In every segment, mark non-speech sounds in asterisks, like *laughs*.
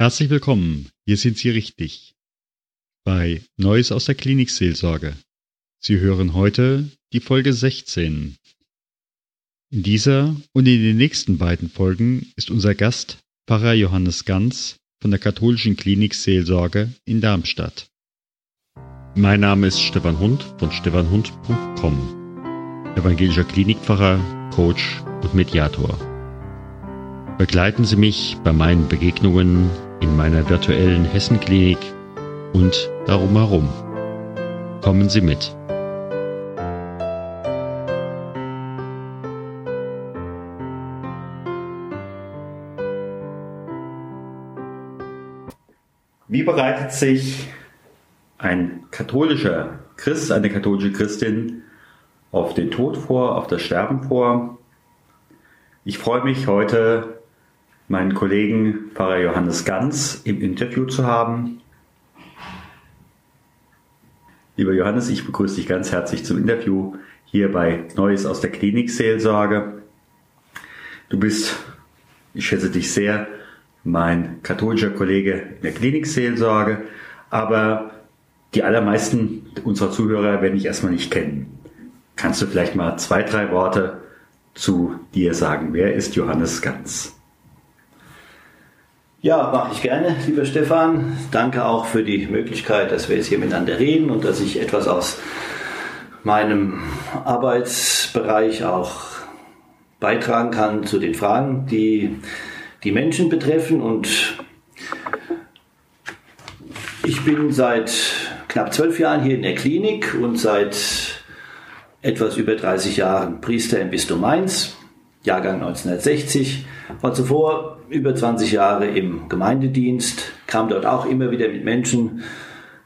Herzlich willkommen, hier sind Sie richtig. Bei Neues aus der Klinikseelsorge. Sie hören heute die Folge 16. In dieser und in den nächsten beiden Folgen ist unser Gast Pfarrer Johannes Ganz von der Katholischen Klinikseelsorge in Darmstadt. Mein Name ist Stefan Hund von stefanhund.com, evangelischer Klinikpfarrer, Coach und Mediator. Begleiten Sie mich bei meinen Begegnungen in meiner virtuellen Hessenklinik und darum herum. Kommen Sie mit. Wie bereitet sich ein katholischer Christ, eine katholische Christin auf den Tod vor, auf das Sterben vor? Ich freue mich heute meinen Kollegen Pfarrer Johannes Ganz im Interview zu haben. Lieber Johannes, ich begrüße dich ganz herzlich zum Interview hier bei Neues aus der Klinikseelsorge. Du bist, ich schätze dich sehr, mein katholischer Kollege in der Klinikseelsorge, aber die allermeisten unserer Zuhörer werden dich erstmal nicht kennen. Kannst du vielleicht mal zwei, drei Worte zu dir sagen? Wer ist Johannes Ganz? Ja, mache ich gerne, lieber Stefan. Danke auch für die Möglichkeit, dass wir jetzt hier miteinander reden und dass ich etwas aus meinem Arbeitsbereich auch beitragen kann zu den Fragen, die die Menschen betreffen. Und ich bin seit knapp zwölf Jahren hier in der Klinik und seit etwas über 30 Jahren Priester im Bistum Mainz, Jahrgang 1960. War zuvor über 20 Jahre im Gemeindedienst, kam dort auch immer wieder mit Menschen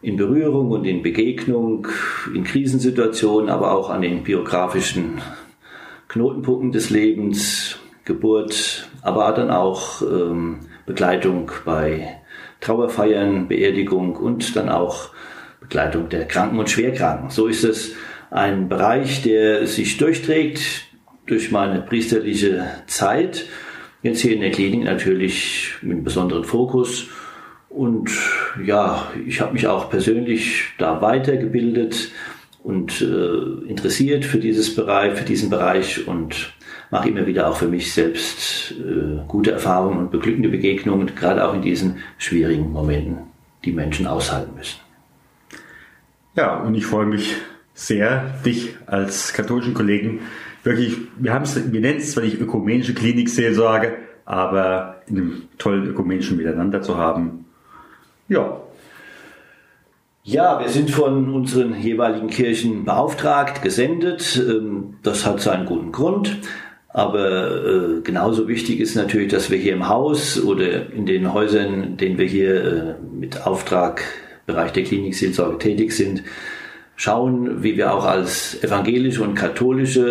in Berührung und in Begegnung, in Krisensituationen, aber auch an den biografischen Knotenpunkten des Lebens, Geburt, aber dann auch ähm, Begleitung bei Trauerfeiern, Beerdigung und dann auch Begleitung der Kranken und Schwerkranken. So ist es ein Bereich, der sich durchträgt durch meine priesterliche Zeit Jetzt hier in der Klinik natürlich mit besonderen Fokus. Und ja, ich habe mich auch persönlich da weitergebildet und äh, interessiert für dieses Bereich, für diesen Bereich und mache immer wieder auch für mich selbst äh, gute Erfahrungen und beglückende Begegnungen, gerade auch in diesen schwierigen Momenten, die Menschen aushalten müssen. Ja, und ich freue mich sehr, dich als katholischen Kollegen wirklich, wir haben es, wir nennen es zwar nicht ökumenische Klinikseelsorge, aber in einem tollen ökumenischen Miteinander zu haben. Ja. Ja, wir sind von unseren jeweiligen Kirchen beauftragt, gesendet. Ähm, das hat seinen guten Grund. Aber äh, genauso wichtig ist natürlich, dass wir hier im Haus oder in den Häusern, denen wir hier äh, mit Auftrag Bereich der Klinikseelsorge tätig sind, schauen, wie wir auch als evangelische und katholische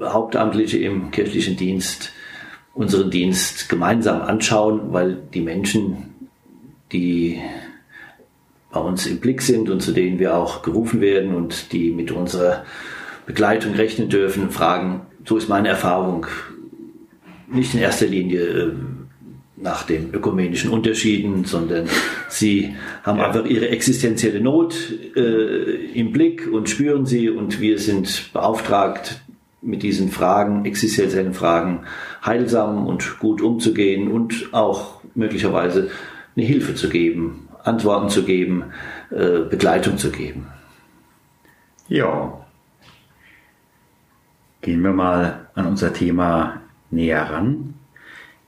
äh, Hauptamtliche im kirchlichen Dienst unseren Dienst gemeinsam anschauen, weil die Menschen, die bei uns im Blick sind und zu denen wir auch gerufen werden und die mit unserer Begleitung rechnen dürfen, fragen, so ist meine Erfahrung, nicht in erster Linie äh, nach den ökumenischen Unterschieden, sondern sie haben ja. einfach ihre existenzielle Not äh, im Blick und spüren sie und wir sind beauftragt, mit diesen Fragen, existenziellen Fragen, heilsam und gut umzugehen und auch möglicherweise eine Hilfe zu geben, Antworten zu geben, äh, Begleitung zu geben. Ja. Gehen wir mal an unser Thema näher ran.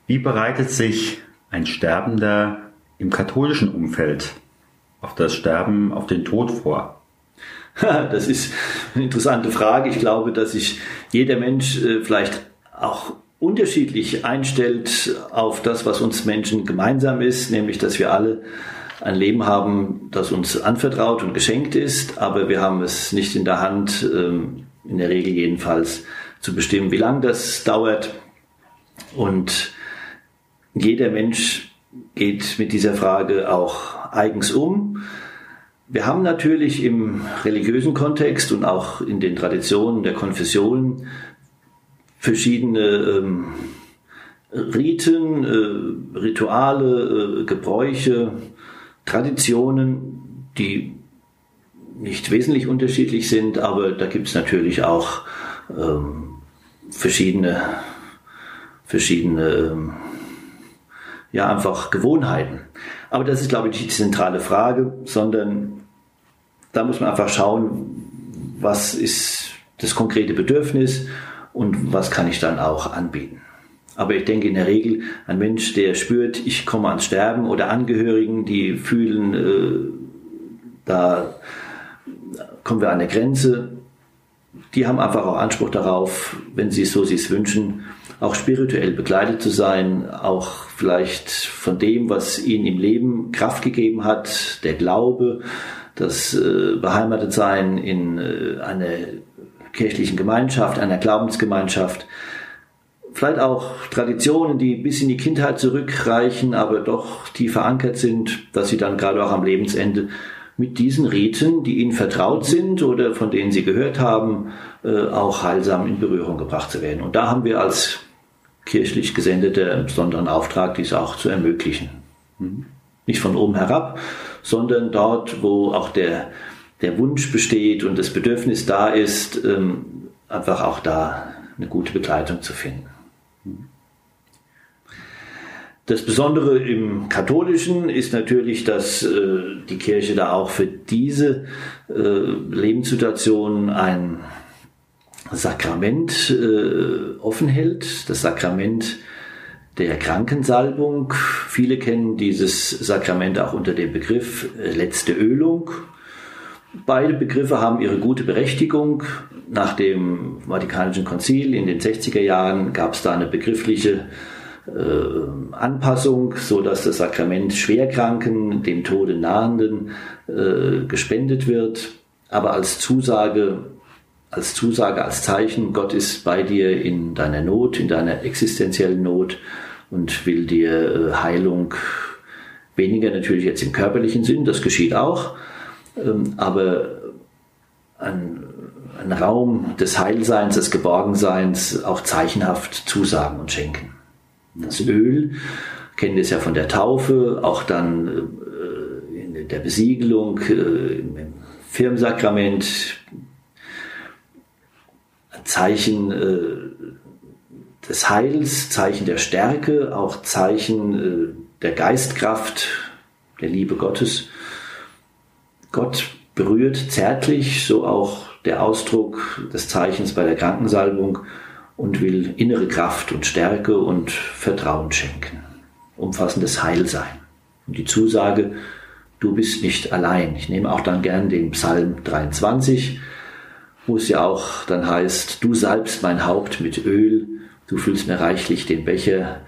Wie bereitet sich ein Sterbender im katholischen Umfeld auf das Sterben, auf den Tod vor? *laughs* Das ist eine interessante Frage. Ich glaube, dass sich jeder Mensch äh, vielleicht auch unterschiedlich einstellt auf das, was uns Menschen gemeinsam ist, nämlich dass wir alle ein Leben haben, das uns anvertraut und geschenkt ist, aber wir haben es nicht in der Hand, ähm, in der Regel jedenfalls, zu bestimmen, wie lange das dauert. Und jeder Mensch geht mit dieser Frage auch eigens um. Wir haben natürlich im religiösen Kontext und auch in den Traditionen der Konfessionen verschiedene ähm, Riten, äh, Rituale, äh, Gebräuche, Traditionen, die nicht wesentlich unterschiedlich sind, aber da gibt es natürlich auch ähm, verschiedene, verschiedene ähm, ja, einfach Gewohnheiten. Aber das ist, glaube ich, nicht die zentrale Frage, sondern da muss man einfach schauen, was ist das konkrete Bedürfnis und was kann ich dann auch anbieten. Aber ich denke in der Regel, ein Mensch, der spürt, ich komme ans Sterben oder Angehörigen, die fühlen, äh, da kommen wir an der Grenze, die haben einfach auch Anspruch darauf, wenn sie es so sich wünschen, auch spirituell begleitet zu sein, auch vielleicht von dem, was ihnen im Leben Kraft gegeben hat, der Glaube, das äh, Beheimatetsein in äh, einer kirchlichen Gemeinschaft, einer Glaubensgemeinschaft, vielleicht auch Traditionen, die bis in die Kindheit zurückreichen, aber doch tief verankert sind, dass sie dann gerade auch am Lebensende mit diesen Riten, die ihnen vertraut sind oder von denen sie gehört haben, äh, auch heilsam in Berührung gebracht zu werden. Und da haben wir als kirchlich Gesendete besonderen Auftrag, dies auch zu ermöglichen. Mhm. Nicht von oben herab, sondern dort, wo auch der, der Wunsch besteht und das Bedürfnis da ist, ähm, einfach auch da eine gute Begleitung zu finden. Das Besondere im Katholischen ist natürlich, dass äh, die Kirche da auch für diese äh, Lebenssituation ein Sakrament äh, offen hält, das Sakrament der Krankensalbung. Viele kennen dieses Sakrament auch unter dem Begriff äh, letzte Ölung. Beide Begriffe haben ihre gute Berechtigung. Nach dem Vatikanischen Konzil in den 60er Jahren gab es da eine begriffliche äh, Anpassung, so dass das Sakrament Schwerkranken, dem Tode nahenden, äh, gespendet wird, aber als Zusage, als Zusage, als Zeichen, Gott ist bei dir in deiner Not, in deiner existenziellen Not und will dir äh, Heilung, weniger natürlich jetzt im körperlichen Sinn, das geschieht auch, ähm, aber ein, ein Raum des Heilseins, des Geborgenseins auch zeichenhaft zusagen und schenken. Das Öl, kennen es ja von der Taufe, auch dann äh, in der Besiegelung, äh, im Firmensakrament, Zeichen äh, des Heils, Zeichen der Stärke, auch Zeichen der Geistkraft, der Liebe Gottes. Gott berührt zärtlich, so auch der Ausdruck des Zeichens bei der Krankensalbung und will innere Kraft und Stärke und Vertrauen schenken. Umfassendes Heilsein. Und die Zusage, du bist nicht allein. Ich nehme auch dann gern den Psalm 23, wo es ja auch dann heißt, du salbst mein Haupt mit Öl, du füllst mir reichlich den Becher,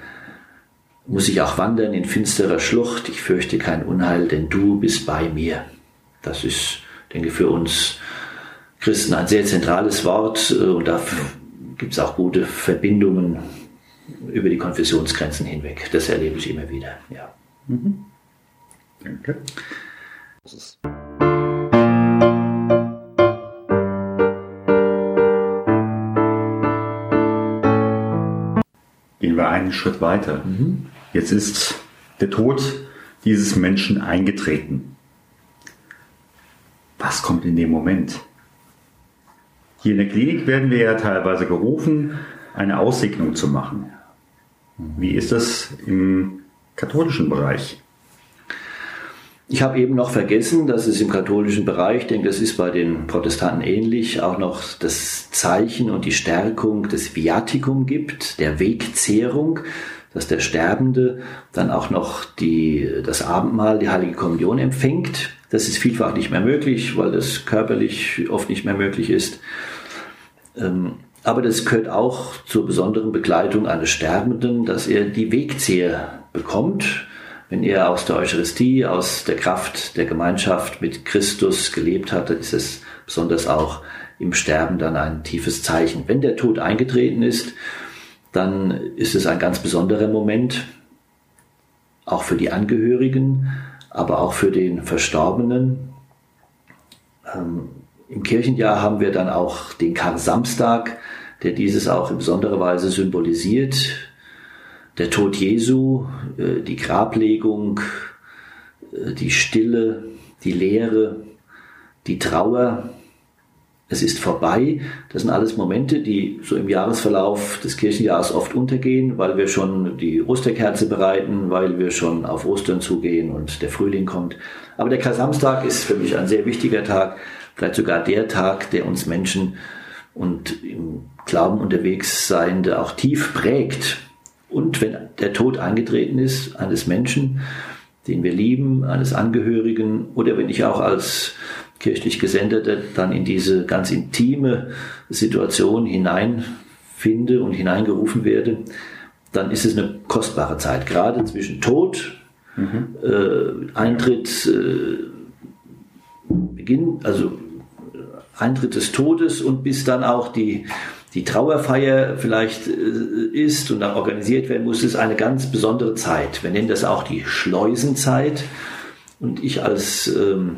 muss ich auch wandern in finsterer Schlucht, ich fürchte kein Unheil, denn du bist bei mir. Das ist, denke ich, für uns Christen ein sehr zentrales Wort äh, und dafür gibt es auch gute Verbindungen über die Konfessionsgrenzen hinweg. Das erlebe ich immer wieder. Ja. Mhm. Danke. Einen Schritt weiter. Mhm. Jetzt ist der Tod dieses Menschen eingetreten. Was kommt in dem Moment? Hier in der Klinik werden wir ja teilweise gerufen, eine Aussegnung zu machen. Wie ist das im katholischen Bereich? Ich habe eben noch vergessen, dass es im katholischen Bereich, ich denke, das ist bei den Protestanten ähnlich, auch noch das Zeichen und die Stärkung des Viaticum gibt, der Wegzehrung, dass der Sterbende dann auch noch die, das Abendmahl, die Heilige Kommunion empfängt. Das ist vielfach nicht mehr möglich, weil das körperlich oft nicht mehr möglich ist. Ähm, aber das gehört auch zur besonderen Begleitung eines Sterbenden, dass er die Wegzehr bekommt. Wenn er aus der Eucharistie, aus der Kraft der Gemeinschaft mit Christus gelebt hat, ist es besonders auch im Sterben dann ein tiefes Zeichen. Wenn der Tod eingetreten ist, dann ist es ein ganz besonderer Moment, auch für die Angehörigen, aber auch für den Verstorbenen. Ähm, im Kirchenjahr haben wir dann auch den Kar-Samstag, der dieses auch in besonderer Weise symbolisiert. Der Tod Jesu, äh, die Grablegung, äh, die Stille, die Leere, die Trauer, es ist vorbei. Das sind alles Momente, die so im Jahresverlauf des Kirchenjahres oft untergehen, weil wir schon die Osterkerze bereiten, weil wir schon auf Ostern zugehen und der Frühling kommt. Aber der Kaisamstag ist für mich ein sehr wichtiger Tag, vielleicht sogar der Tag, der uns Menschen und im Glauben unterwegs Seiende auch tief prägt. Und wenn der Tod eingetreten ist eines Menschen, den wir lieben, eines Angehörigen, oder wenn ich auch als kirchlich Gesendete dann in diese ganz intime Situation hineinfinde und hineingerufen werde, dann ist es eine kostbare Zeit, gerade zwischen Tod, mhm. äh, Eintritt, äh, Beginn, also Eintritt des Todes und bis dann auch die, die Trauerfeier vielleicht äh, ist und dann organisiert werden muss, ist eine ganz besondere Zeit. Wir nennen das auch die Schleusenzeit. Und ich als ähm,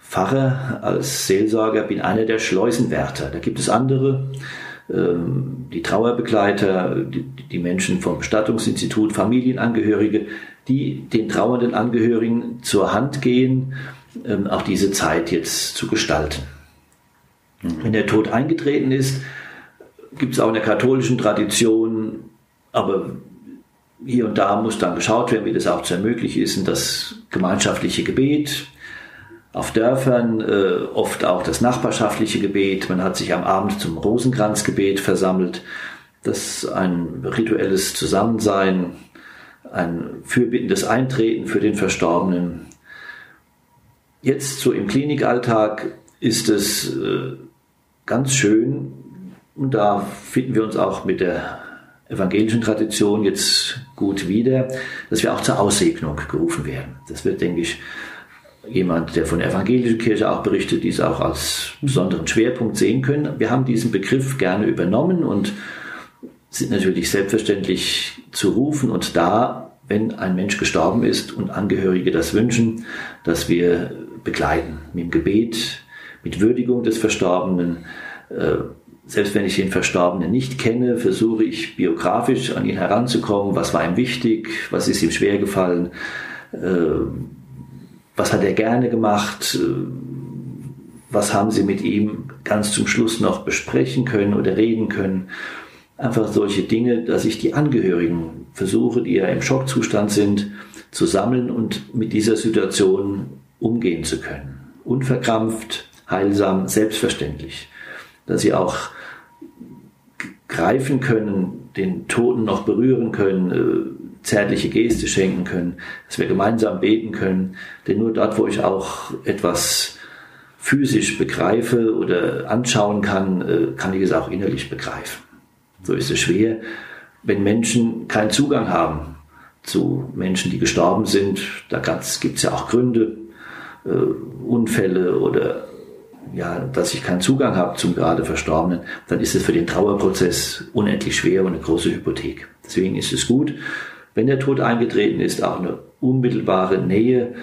Pfarrer, als Seelsorger bin einer der Schleusenwärter. Da gibt es andere, ähm, die Trauerbegleiter, die Menschen vom Bestattungsinstitut, Familienangehörige, die den trauernden Angehörigen zur Hand gehen, ähm, auch diese Zeit jetzt zu gestalten. Mhm. Wenn der Tod eingetreten ist, gibt es auch in der katholischen Tradition, aber hier und da muss dann geschaut werden, wie das auch zu ermöglichen ist, das gemeinschaftliche Gebet, auf Dörfern äh, oft auch das nachbarschaftliche Gebet. Man hat sich am Abend zum Rosenkranzgebet versammelt. Das ist ein rituelles Zusammensein, ein fürbittendes Eintreten für den Verstorbenen. Jetzt so im Klinikalltag ist es äh, ganz schön und da finden wir uns auch mit der evangelischen Tradition jetzt gut wieder, dass wir auch zur Aussegnung gerufen werden. Das wird, denke ich, jemand, der von der evangelischen Kirche auch berichtet, dies auch als besonderen Schwerpunkt sehen können. Wir haben diesen Begriff gerne übernommen und sind natürlich selbstverständlich zu rufen und da, wenn ein Mensch gestorben ist und Angehörige das wünschen, dass wir begleiten mit dem Gebet, mit Würdigung des Verstorbenen. Selbst wenn ich den Verstorbenen nicht kenne, versuche ich biografisch an ihn heranzukommen. Was war ihm wichtig? Was ist ihm schwer gefallen? Äh, was hat er gerne gemacht, äh, was haben Sie mit ihm ganz zum Schluss noch besprechen können oder reden können. Einfach solche Dinge, dass ich die Angehörigen versuche, die ja im Schockzustand sind, zu sammeln und mit dieser Situation umgehen zu können. Unverkrampft, heilsam, selbstverständlich. Dass sie auch greifen können, den Toten noch berühren können, äh, zärtliche Geste schenken können, dass wir gemeinsam beten können. Denn nur dort, wo ich auch etwas physisch begreife oder anschauen kann, äh, kann ich es auch innerlich begreifen. So ist es schwer, wenn Menschen keinen Zugang haben zu Menschen, die gestorben sind. Da gibt es ja auch Gründe, äh, Unfälle oder ja, dass ich keinen Zugang habe zum gerade Verstorbenen, dann ist es für den Trauerprozess unendlich schwer und eine große Hypothek. Deswegen ist es gut, wenn der Tod eingetreten ist, auch eine unmittelbare Nähe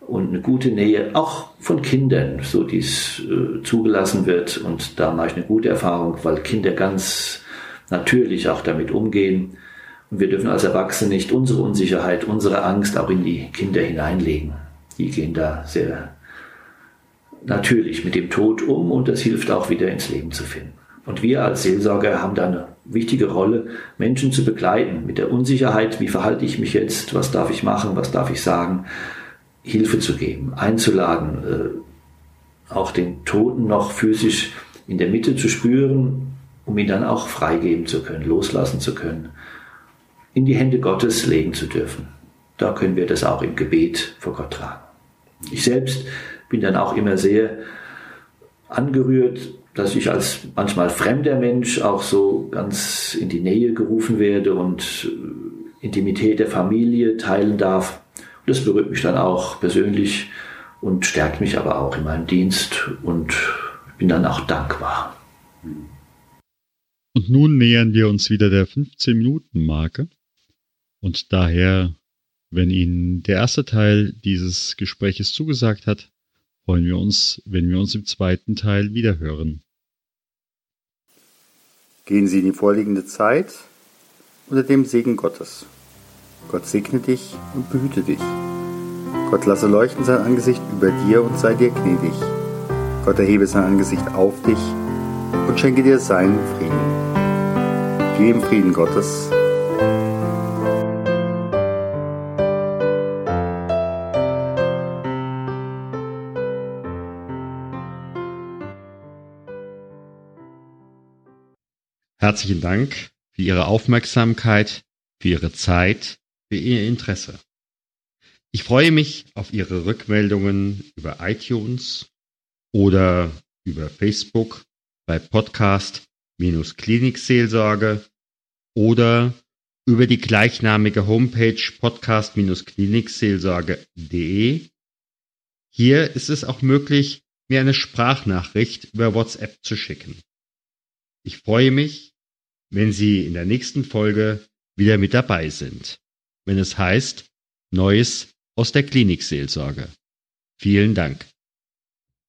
und eine gute Nähe, auch von Kindern, so dies äh, zugelassen wird. Und da mache ich eine gute Erfahrung, weil Kinder ganz natürlich auch damit umgehen. Und wir dürfen als Erwachsene nicht unsere Unsicherheit, unsere Angst auch in die Kinder hineinlegen. Die gehen da sehr natürlich mit dem Tod um und das hilft auch wieder ins Leben zu finden. Und wir als Seelsorger haben da eine wichtige Rolle, Menschen zu begleiten mit der Unsicherheit, wie verhalte ich mich jetzt, was darf ich machen, was darf ich sagen, Hilfe zu geben, einzuladen, äh, auch den Toten noch physisch in der Mitte zu spüren, um ihn dann auch freigeben zu können, loslassen zu können, in die Hände Gottes legen zu dürfen. Da können wir das auch im Gebet vor Gott tragen. Ich selbst bin dann auch immer sehr angerührt dass ich als manchmal fremder Mensch auch so ganz in die Nähe gerufen werde und äh, Intimität der Familie teilen darf. Das berührt mich dann auch persönlich und stärkt mich aber auch in meinem Dienst und bin dann auch dankbar. Und nun nähern wir uns wieder der 15-Minuten-Marke. Und daher, wenn Ihnen der erste Teil dieses Gespräches zugesagt hat, freuen wir uns, wenn wir uns im zweiten Teil wiederhören. Gehen Sie in die vorliegende Zeit unter dem Segen Gottes. Gott segne dich und behüte dich. Gott lasse leuchten sein Angesicht über dir und sei dir gnädig. Gott erhebe sein Angesicht auf dich und schenke dir seinen Frieden. Geh im Frieden Gottes. Herzlichen Dank für Ihre Aufmerksamkeit, für Ihre Zeit, für Ihr Interesse. Ich freue mich auf Ihre Rückmeldungen über iTunes oder über Facebook bei Podcast-Klinikseelsorge oder über die gleichnamige Homepage podcast-klinikseelsorge.de. Hier ist es auch möglich, mir eine Sprachnachricht über WhatsApp zu schicken. Ich freue mich, wenn Sie in der nächsten Folge wieder mit dabei sind, wenn es heißt Neues aus der Klinikseelsorge. Vielen Dank.